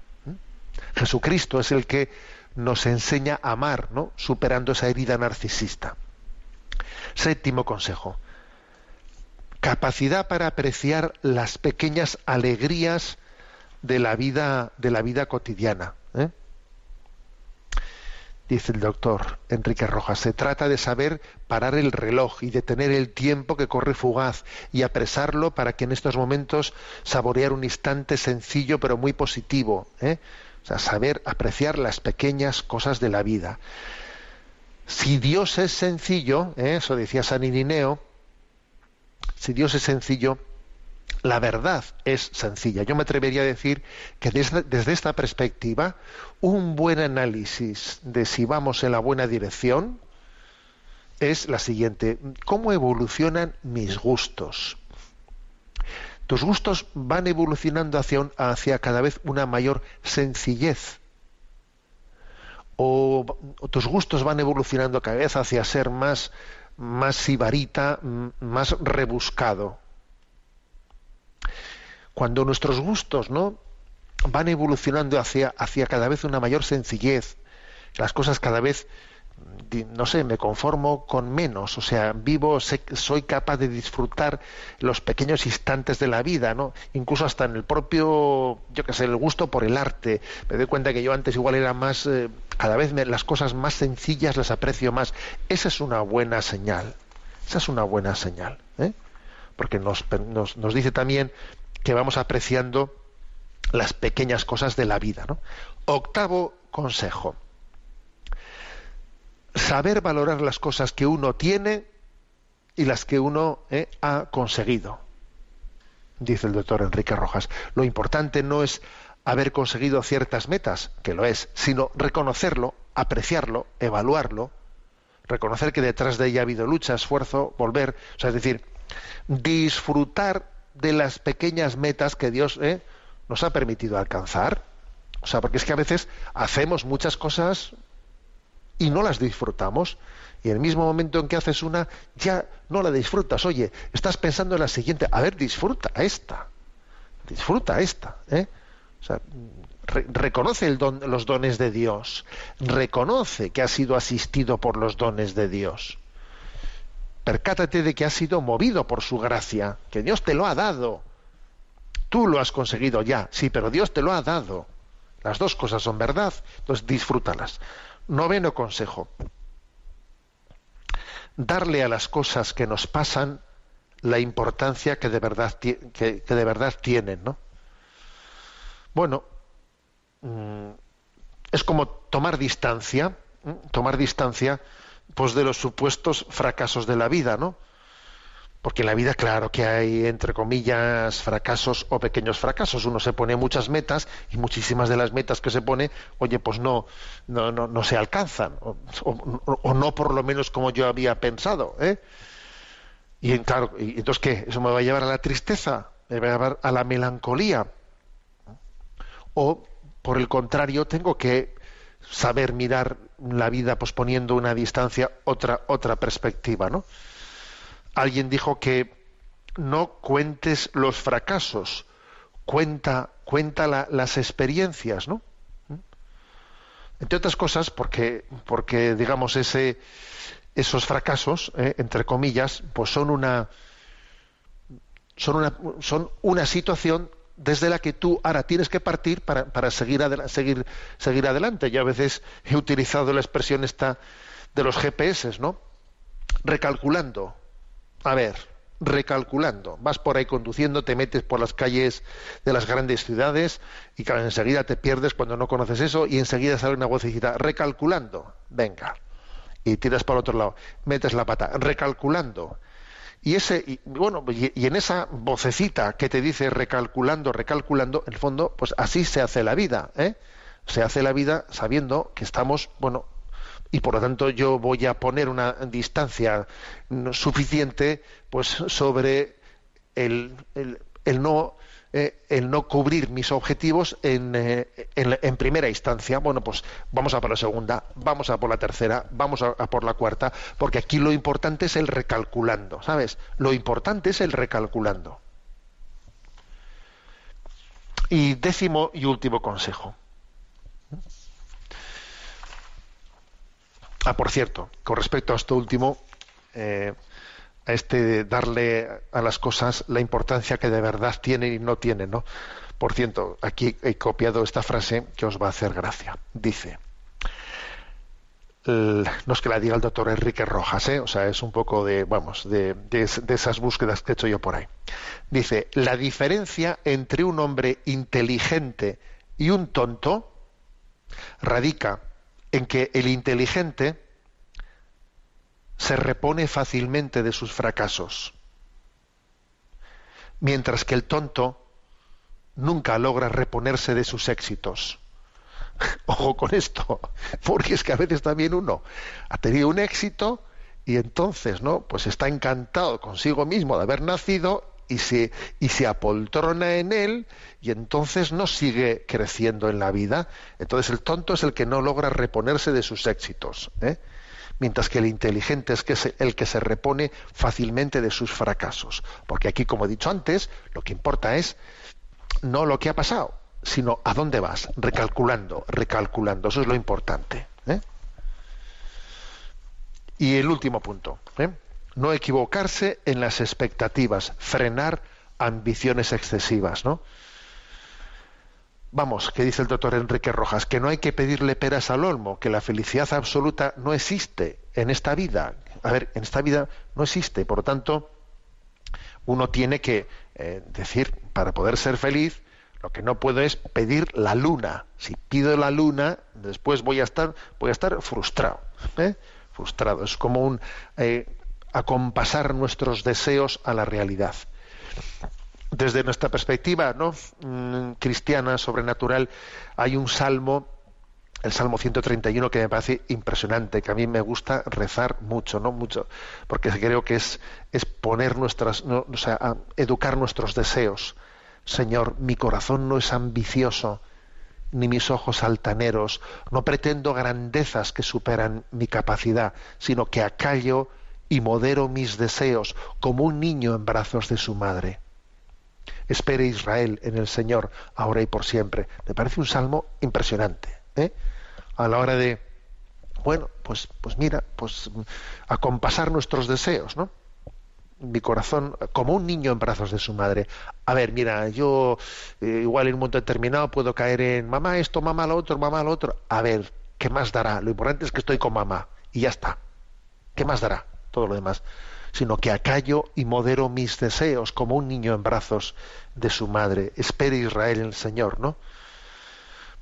Jesucristo es el que nos enseña a amar, ¿no? superando esa herida narcisista. Séptimo consejo. Capacidad para apreciar las pequeñas alegrías de la vida, de la vida cotidiana. Dice el doctor Enrique Rojas, se trata de saber parar el reloj y detener el tiempo que corre fugaz y apresarlo para que en estos momentos saborear un instante sencillo pero muy positivo. ¿eh? O sea, saber apreciar las pequeñas cosas de la vida. Si Dios es sencillo, ¿eh? eso decía San Irineo, si Dios es sencillo, la verdad es sencilla. Yo me atrevería a decir que desde, esta perspectiva, un buen análisis de si vamos en la buena dirección es la siguiente. ¿Cómo evolucionan mis gustos? Tus gustos van evolucionando hacia, cada vez una mayor sencillez. O, o, tus gustos van evolucionando cada vez hacia ser más, más sibarita, más rebuscado cuando nuestros gustos no van evolucionando hacia, hacia cada vez una mayor sencillez, las cosas cada vez, no sé, me conformo con menos, o sea, vivo, sé, soy capaz de disfrutar los pequeños instantes de la vida, ¿no? Incluso hasta en el propio, yo qué sé, el gusto por el arte. Me doy cuenta que yo antes igual era más, eh, cada vez las cosas más sencillas las aprecio más. Esa es una buena señal. Esa es una buena señal, ¿eh? Porque nos, nos, nos dice también que vamos apreciando las pequeñas cosas de la vida. ¿no? Octavo consejo. Saber valorar las cosas que uno tiene y las que uno eh, ha conseguido. Dice el doctor Enrique Rojas. Lo importante no es haber conseguido ciertas metas, que lo es, sino reconocerlo, apreciarlo, evaluarlo, reconocer que detrás de ella ha habido lucha, esfuerzo, volver, o sea, es decir, disfrutar de las pequeñas metas que Dios eh, nos ha permitido alcanzar. O sea, porque es que a veces hacemos muchas cosas y no las disfrutamos. Y en el mismo momento en que haces una, ya no la disfrutas. Oye, estás pensando en la siguiente. A ver, disfruta esta. Disfruta esta. ¿eh? O sea, re reconoce los dones de Dios. Reconoce que has sido asistido por los dones de Dios percátate de que has sido movido por su gracia, que Dios te lo ha dado. Tú lo has conseguido ya, sí, pero Dios te lo ha dado. Las dos cosas son verdad, entonces disfrútalas. Noveno consejo. Darle a las cosas que nos pasan la importancia que de verdad, que, que de verdad tienen, ¿no? Bueno, es como tomar distancia, tomar distancia pues de los supuestos fracasos de la vida, ¿no? Porque en la vida, claro que hay, entre comillas, fracasos o pequeños fracasos. Uno se pone muchas metas y muchísimas de las metas que se pone, oye, pues no, no, no, no se alcanzan, o, no por lo menos como yo había pensado, ¿eh? Y claro, y entonces qué, eso me va a llevar a la tristeza, me va a llevar a la melancolía. O por el contrario, tengo que saber mirar la vida pues poniendo una distancia otra otra perspectiva no alguien dijo que no cuentes los fracasos cuenta cuenta la, las experiencias no entre otras cosas porque porque digamos ese esos fracasos eh, entre comillas pues son una son una son una situación desde la que tú ahora tienes que partir para, para seguir, seguir, seguir adelante. Yo a veces he utilizado la expresión esta de los GPS, ¿no? Recalculando. A ver, recalculando. Vas por ahí conduciendo, te metes por las calles de las grandes ciudades y claro, enseguida te pierdes cuando no conoces eso y enseguida sale una vocecita, recalculando, venga, y tiras para otro lado, metes la pata, recalculando. Y ese, y, bueno, y, y en esa vocecita que te dice recalculando, recalculando, en el fondo, pues así se hace la vida, ¿eh? Se hace la vida sabiendo que estamos, bueno, y por lo tanto yo voy a poner una distancia suficiente pues sobre el, el- el no eh, el no cubrir mis objetivos en, eh, en primera instancia. Bueno pues vamos a por la segunda vamos a por la tercera vamos a, a por la cuarta porque aquí lo importante es el recalculando sabes lo importante es el recalculando. Y décimo y último consejo. Ah, por cierto, con respecto a esto último, eh, a este darle a las cosas la importancia que de verdad tienen y no tienen, ¿no? Por cierto, aquí he copiado esta frase que os va a hacer gracia. Dice, no es que la diga el doctor Enrique Rojas, ¿eh? o sea, es un poco de, vamos, de, de esas búsquedas que he hecho yo por ahí. Dice, la diferencia entre un hombre inteligente y un tonto radica en que el inteligente se repone fácilmente de sus fracasos, mientras que el tonto nunca logra reponerse de sus éxitos. (laughs) Ojo con esto, porque es que a veces también uno ha tenido un éxito y entonces, ¿no? Pues está encantado consigo mismo de haber nacido y se, y se apoltrona en él y entonces no sigue creciendo en la vida. Entonces el tonto es el que no logra reponerse de sus éxitos, ¿eh? Mientras que el inteligente es el que se repone fácilmente de sus fracasos. Porque aquí, como he dicho antes, lo que importa es no lo que ha pasado, sino a dónde vas, recalculando, recalculando. Eso es lo importante. ¿eh? Y el último punto, ¿eh? no equivocarse en las expectativas, frenar ambiciones excesivas, ¿no? Vamos, que dice el doctor Enrique Rojas, que no hay que pedirle peras al olmo, que la felicidad absoluta no existe en esta vida. A ver, en esta vida no existe, por lo tanto, uno tiene que eh, decir, para poder ser feliz, lo que no puedo es pedir la luna. Si pido la luna, después voy a estar, voy a estar frustrado. ¿eh? Frustrado. Es como un eh, acompasar nuestros deseos a la realidad. Desde nuestra perspectiva ¿no? Mm, cristiana, sobrenatural, hay un salmo, el Salmo 131, que me parece impresionante, que a mí me gusta rezar mucho, ¿no? Mucho, porque creo que es, es poner nuestras, no, o sea, educar nuestros deseos. Señor, mi corazón no es ambicioso, ni mis ojos altaneros, no pretendo grandezas que superan mi capacidad, sino que acallo y modero mis deseos como un niño en brazos de su madre. Espere Israel en el Señor, ahora y por siempre. Me parece un salmo impresionante. ¿eh? A la hora de, bueno, pues, pues mira, pues acompasar nuestros deseos, ¿no? Mi corazón, como un niño en brazos de su madre. A ver, mira, yo eh, igual en un momento determinado puedo caer en mamá esto, mamá lo otro, mamá lo otro. A ver, ¿qué más dará? Lo importante es que estoy con mamá y ya está. ¿Qué más dará? Todo lo demás. Sino que acallo y modero mis deseos como un niño en brazos de su madre. Espere Israel en el Señor, ¿no?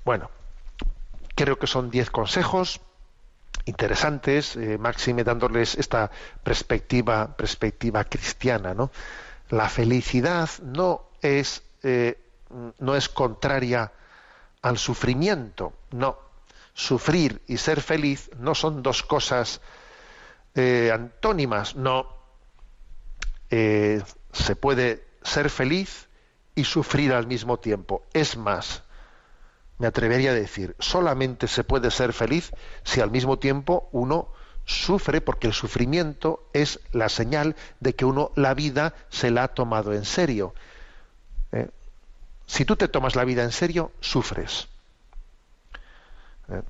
Bueno, creo que son diez consejos interesantes, eh, máxime dándoles esta perspectiva, perspectiva cristiana, ¿no? La felicidad no es, eh, no es contraria al sufrimiento, no. Sufrir y ser feliz no son dos cosas eh, antónimas, no. Eh, se puede ser feliz y sufrir al mismo tiempo. Es más, me atrevería a decir, solamente se puede ser feliz si al mismo tiempo uno sufre, porque el sufrimiento es la señal de que uno la vida se la ha tomado en serio. ¿Eh? Si tú te tomas la vida en serio, sufres. ¿Eh?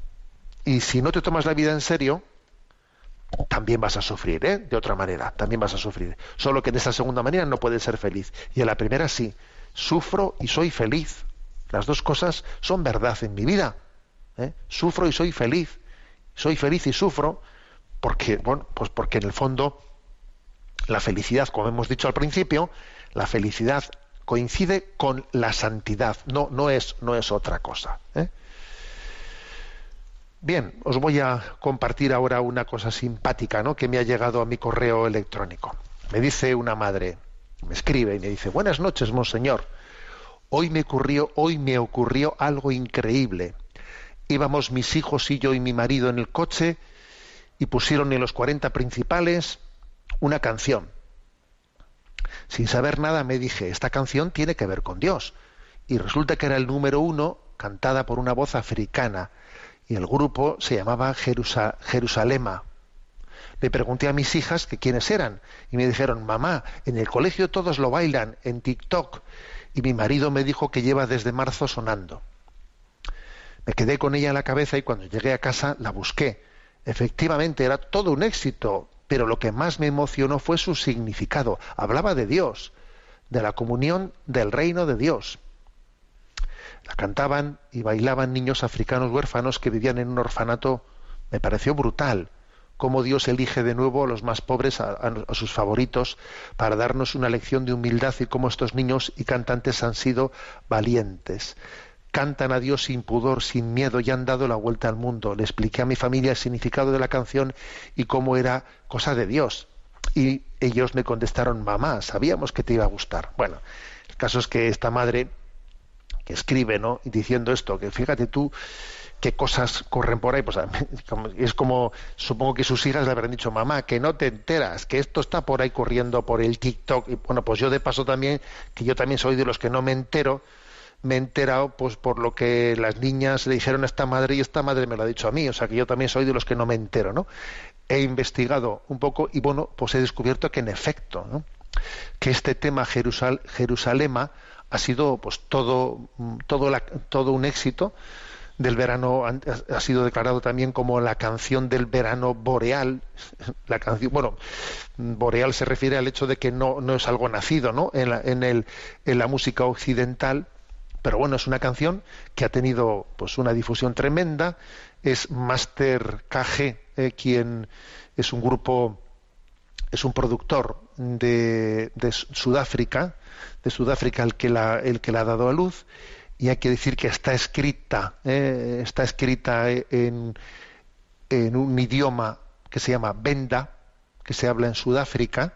Y si no te tomas la vida en serio, también vas a sufrir, ¿eh? de otra manera, también vas a sufrir. Solo que en esa segunda manera no puedes ser feliz. Y en la primera sí, sufro y soy feliz. Las dos cosas son verdad en mi vida. ¿eh? Sufro y soy feliz. Soy feliz y sufro porque, bueno, pues porque en el fondo La felicidad, como hemos dicho al principio, la felicidad coincide con la santidad, no, no, es, no es otra cosa. ¿eh? Bien, os voy a compartir ahora una cosa simpática ¿no? que me ha llegado a mi correo electrónico. Me dice una madre, me escribe y me dice, buenas noches, monseñor. Hoy me ocurrió, hoy me ocurrió algo increíble. Íbamos mis hijos y yo y mi marido en el coche y pusieron en los 40 principales una canción. Sin saber nada me dije, esta canción tiene que ver con Dios. Y resulta que era el número uno cantada por una voz africana y el grupo se llamaba Jerusalema. Le pregunté a mis hijas que quiénes eran y me dijeron, mamá, en el colegio todos lo bailan, en TikTok. Y mi marido me dijo que lleva desde marzo sonando. Me quedé con ella en la cabeza y cuando llegué a casa la busqué. Efectivamente, era todo un éxito, pero lo que más me emocionó fue su significado. Hablaba de Dios, de la comunión del reino de Dios. La cantaban y bailaban niños africanos huérfanos que vivían en un orfanato. Me pareció brutal cómo Dios elige de nuevo a los más pobres, a, a, sus favoritos, para darnos una lección de humildad y cómo estos niños y cantantes han sido valientes. Cantan a Dios sin pudor, sin miedo y han dado la vuelta al mundo. Le expliqué a mi familia el significado de la canción y cómo era cosa de Dios. Y ellos me contestaron, mamá, sabíamos que te iba a gustar. Bueno, el caso es que esta madre que escribe, ¿no? Diciendo esto, que fíjate tú qué cosas corren por ahí, pues (laughs) es como, supongo que sus hijas le habrán dicho, mamá, que no te enteras, que esto está por ahí corriendo por el TikTok, y bueno, pues yo de paso también, que yo también soy de los que no me entero, me he enterado pues por lo que las niñas le dijeron a esta madre y esta madre me lo ha dicho a mí, o sea que yo también soy de los que no me entero, ¿no? He investigado un poco y bueno, pues he descubierto que en efecto, ¿no? que este tema Jerusal, Jerusalema ha sido pues todo todo la, todo un éxito del verano ha sido declarado también como la canción del verano boreal. La canción bueno boreal se refiere al hecho de que no, no es algo nacido ¿no? en, la, en, el, en la música occidental. Pero bueno es una canción que ha tenido pues una difusión tremenda. Es Master KG eh, quien es un grupo es un productor de, de Sudáfrica de Sudáfrica el que la, el que la ha dado a luz y hay que decir que está escrita eh, está escrita en, en un idioma que se llama Benda que se habla en Sudáfrica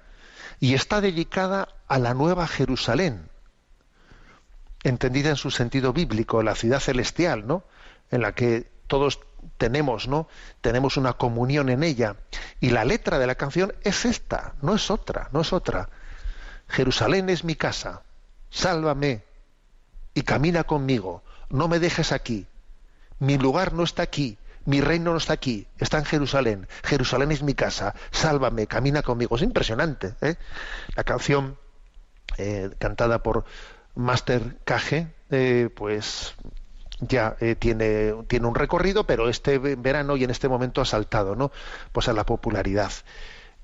y está dedicada a la Nueva Jerusalén entendida en su sentido bíblico la ciudad celestial no en la que todos tenemos no tenemos una comunión en ella y la letra de la canción es esta no es otra no es otra Jerusalén es mi casa, sálvame y camina conmigo, no me dejes aquí. Mi lugar no está aquí, mi reino no está aquí, está en Jerusalén. Jerusalén es mi casa, sálvame, camina conmigo. Es impresionante. ¿eh? La canción eh, cantada por Master Cage, eh, pues ya eh, tiene, tiene un recorrido, pero este verano y en este momento ha saltado, ¿no? Pues a la popularidad.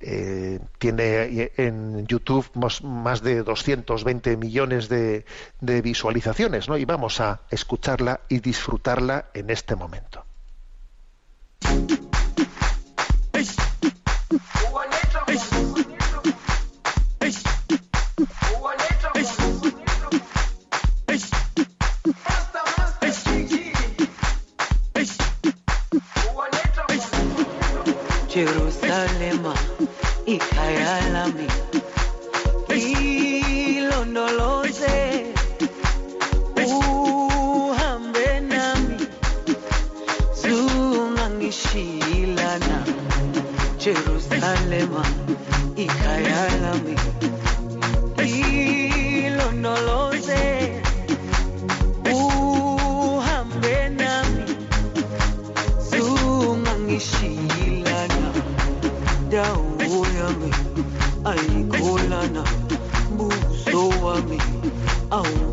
Eh, tiene en YouTube más, más, de 220 millones de, de visualizaciones, ¿no? Y vamos a escucharla y disfrutarla en este momento. Jerusalema ikhaya lami ilondoloze uhambe nami zungangishilana ikhaya me. Oh.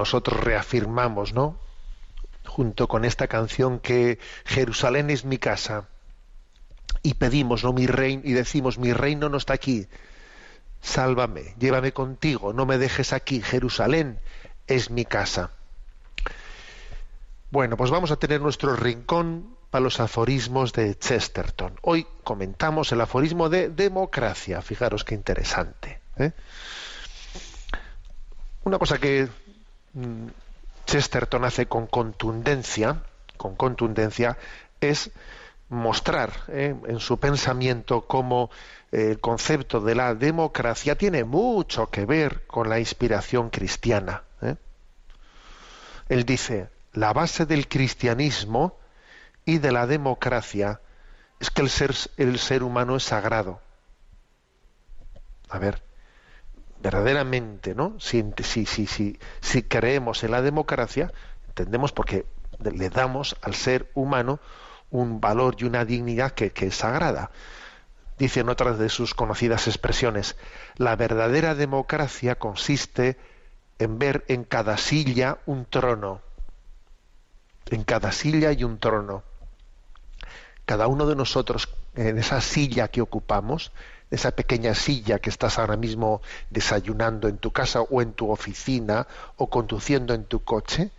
Nosotros reafirmamos, ¿no? Junto con esta canción que Jerusalén es mi casa y pedimos, ¿no? Mi reino y decimos, mi reino no está aquí. Sálvame, llévame contigo, no me dejes aquí. Jerusalén es mi casa. Bueno, pues vamos a tener nuestro rincón para los aforismos de Chesterton. Hoy comentamos el aforismo de democracia. Fijaros qué interesante. ¿eh? Una cosa que Chesterton hace con contundencia, con contundencia, es mostrar ¿eh? en su pensamiento cómo eh, el concepto de la democracia tiene mucho que ver con la inspiración cristiana. ¿eh? Él dice, la base del cristianismo y de la democracia es que el ser humano es sagrado. A ver, verdaderamente, ¿no? Si, si, creemos en la democracia, entendemos porque le damos al ser humano un valor y una dignidad que, que es sagrada. Dice en otras de sus conocidas expresiones, la verdadera democracia consiste en ver en cada silla un trono. En cada silla hay un trono. Cada uno de nosotros, en esa silla que ocupamos, esa pequeña silla que estás ahora mismo desayunando en tu casa o en tu oficina o conduciendo en tu coche,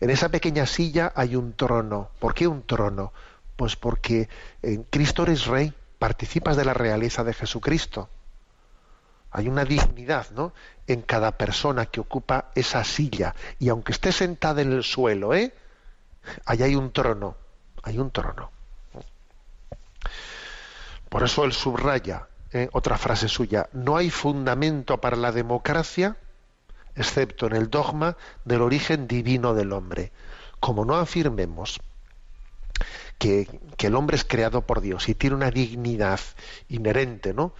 en esa pequeña silla hay un trono. ¿Por qué un trono? Pues porque en Cristo eres rey, participas de la realeza de Jesucristo. Hay una dignidad, ¿no? En cada persona que ocupa esa silla. Y aunque esté sentada en el suelo, ¿eh? Allí hay un trono. Hay un trono. Por eso él subraya ¿eh? otra frase suya. No hay fundamento para la democracia excepto en el dogma del origen divino del hombre. Como no afirmemos que, el hombre es creado por Dios y tiene una dignidad inherente, ¿no?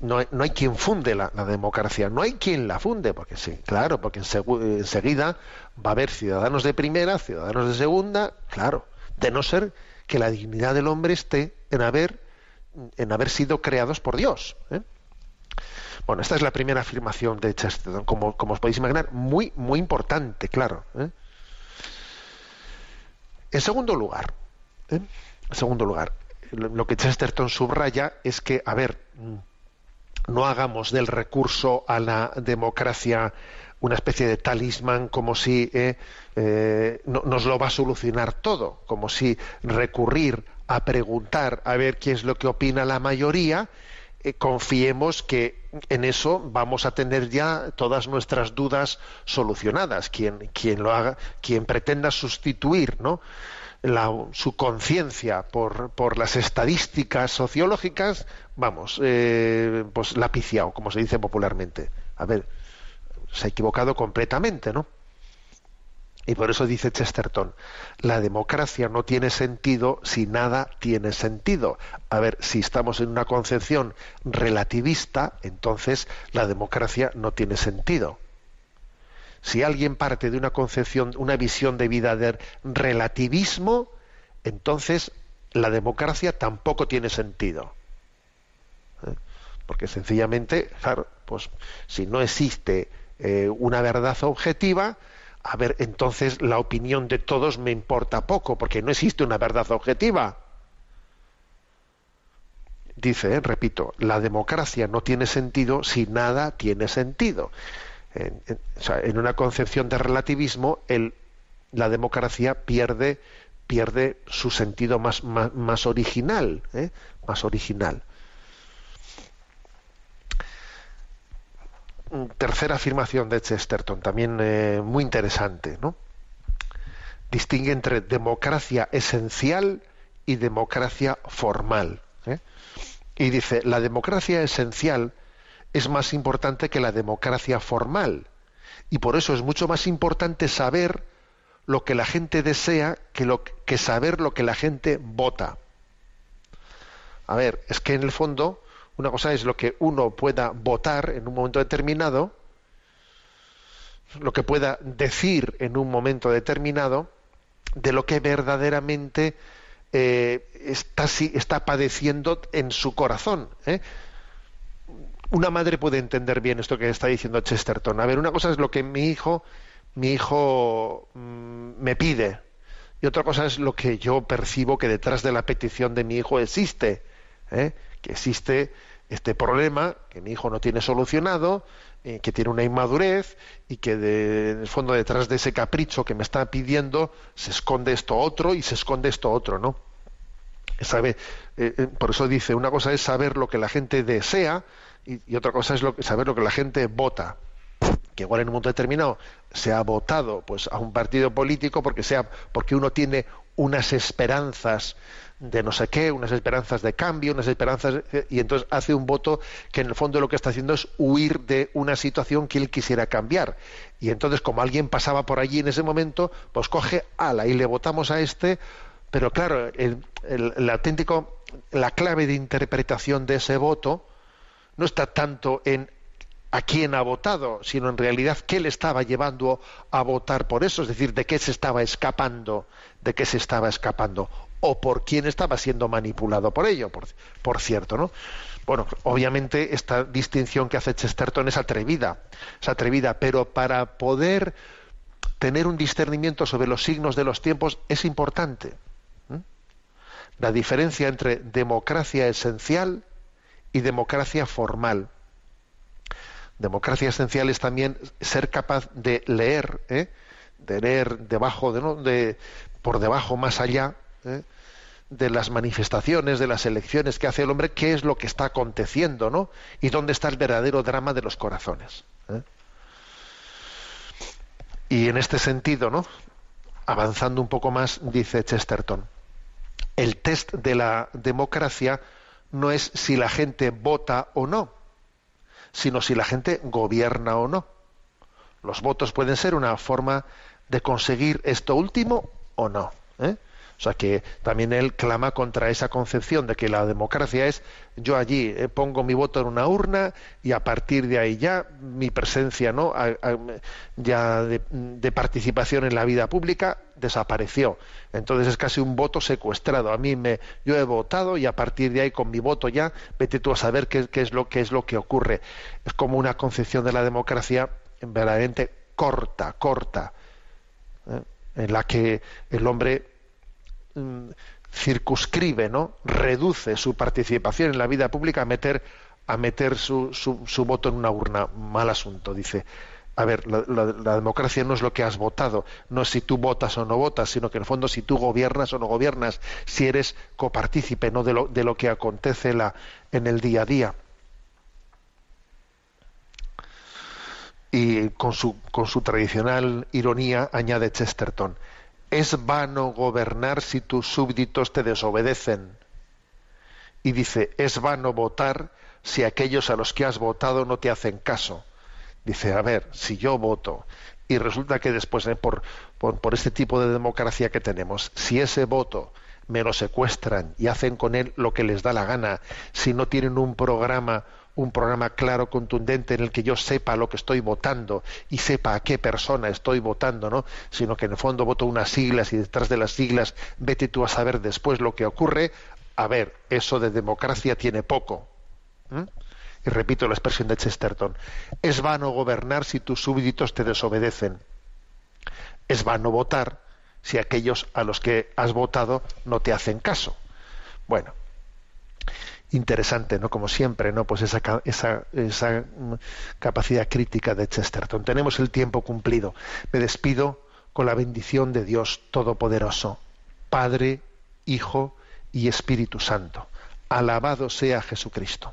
No, no hay quien funde la, la, democracia, no hay quien la funde, porque sí, claro, porque enseguida va a haber ciudadanos de primera, ciudadanos de segunda, claro, de no ser que la dignidad del hombre esté en haber, en haber sido creados por Dios. ¿eh? Bueno, esta es la primera afirmación de Chesterton, como, como os podéis imaginar, muy, muy importante, claro. ¿eh? En segundo lugar, ¿eh? En segundo lugar, lo que Chesterton subraya es que, a ver, no hagamos del recurso a la democracia una especie de talismán como si no- nos lo va a solucionar todo, como si recurrir a preguntar a ver qué es lo que opina la mayoría, eh, confiemos que en eso vamos a tener ya todas nuestras dudas solucionadas. Quien, quien lo haga, quien pretenda sustituir, ¿no? la- su conciencia por, por las estadísticas sociológicas, vamos, eh, pues la como se dice popularmente. A ver, se ha equivocado completamente, ¿no? Y por eso dice Chesterton, la democracia no tiene sentido si nada tiene sentido. A ver, si estamos en una concepción relativista, entonces la democracia no tiene sentido. Si alguien parte de una concepción, una visión de vida de relativismo, entonces la democracia tampoco tiene sentido. ¿Eh? Porque sencillamente, claro, pues si no existe eh, una verdad objetiva, a ver, entonces la opinión de todos me importa poco, porque no existe una verdad objetiva. Dice, eh, repito, la democracia no tiene sentido si nada tiene sentido. En, o sea, en una concepción de relativismo, el- la democracia pierde, pierde su sentido más, más, más original, ¿eh? más original. Tercera afirmación de Chesterton, también eh, muy interesante, ¿no? Distingue entre democracia esencial y democracia formal. ¿eh? Y dice, la democracia esencial es más importante que la democracia formal. Y por eso es mucho más importante saber lo que la gente desea que, lo, que saber lo que la gente vota. A ver, es que en el fondo una cosa es lo que uno pueda votar en un momento determinado, lo que pueda decir en un momento determinado, de lo que verdaderamente eh, está, está padeciendo en su corazón. ¿eh? Una madre puede entender bien esto que está diciendo Chesterton. A ver, una cosa es lo que mi hijo, mi hijo mm, me pide, y otra cosa es lo que yo percibo que detrás de la petición de mi hijo existe, ¿eh? que existe este problema que mi hijo no tiene solucionado, eh, que tiene una inmadurez y que de- en el fondo detrás de ese capricho que me está pidiendo se esconde esto otro y se esconde esto otro, ¿no? Sabe, eh, por eso dice, una cosa es saber lo que la gente desea y, otra cosa es lo saber lo que la gente vota que igual en un momento determinado se ha votado pues a un partido político porque sea porque uno tiene unas esperanzas de no sé qué, unas esperanzas de cambio, unas esperanzas eh, y entonces hace un voto que en el fondo lo que está haciendo es huir de una situación que él quisiera cambiar. Y entonces como alguien pasaba por allí en ese momento, pues coge ala y le votamos a este, pero claro, el, el- el auténtico la clave de interpretación de ese voto no está tanto en a quién ha votado, sino en realidad qué le estaba llevando a votar por eso, es decir, de qué se estaba escapando, de qué se estaba escapando, o por quién estaba siendo manipulado por ello, por, cierto, ¿no? Bueno, obviamente esta distinción que hace Chesterton es atrevida, es atrevida, pero para poder tener un discernimiento sobre los signos de los tiempos es importante. La diferencia entre democracia esencial y democracia formal. Democracia esencial es también ser capaz de leer, ¿eh? de leer debajo, de, ¿no? de por debajo, más allá ¿eh? De las manifestaciones, de las elecciones que hace el hombre, qué es lo que está aconteciendo, ¿no? Y dónde está el verdadero drama de los corazones. ¿eh? Y en este sentido, ¿no? Avanzando un poco más, dice Chesterton, el test de la democracia no es si la gente vota o no, sino si la gente gobierna o no. Los votos pueden ser una forma de conseguir esto último o no. ¿eh? O sea que también él clama contra esa concepción de que la democracia es yo allí eh, pongo mi voto en una urna y a partir de ahí ya mi presencia no ya de, participación en la vida pública desapareció. Entonces es casi un voto secuestrado. A mí me yo he votado y a partir de ahí con mi voto ya vete tú a saber qué, es lo qué es lo que ocurre. Es como una concepción de la democracia verdaderamente corta, corta, ¿eh? en la que el hombre circunscribe, ¿no? reduce su participación en la vida pública a meter, a meter su, su, su voto en una urna. Mal asunto, dice. A ver, la democracia no es lo que has votado, no es si tú votas o no votas, sino que en el fondo si tú gobiernas o no gobiernas, si eres copartícipe ¿no? de, lo, de lo que acontece la, en el día a día. Y con su, con su tradicional ironía añade Chesterton, es vano gobernar si tus súbditos te desobedecen. Y dice, es vano votar si aquellos a los que has votado no te hacen caso. Dice, a ver, si yo voto y resulta que después, por, por, por este tipo de democracia que tenemos, si ese voto me lo secuestran y hacen con él lo que les da la gana, si no tienen un programa, un programa claro, contundente en el que yo sepa lo que estoy votando y sepa a qué persona estoy votando, ¿no? Sino que en el fondo voto unas siglas y detrás de las siglas vete tú a saber después lo que ocurre. A ver, eso de democracia tiene poco. Y repito la expresión de Chesterton, es vano gobernar si tus súbditos te desobedecen. Es vano votar si aquellos a los que has votado no te hacen caso. Bueno, interesante, ¿no? Como siempre, ¿no? Pues esa, esa, esa mm, capacidad crítica de Chesterton. Tenemos el tiempo cumplido. Me despido con la bendición de Dios Todopoderoso, Padre, Hijo y Espíritu Santo. Alabado sea Jesucristo.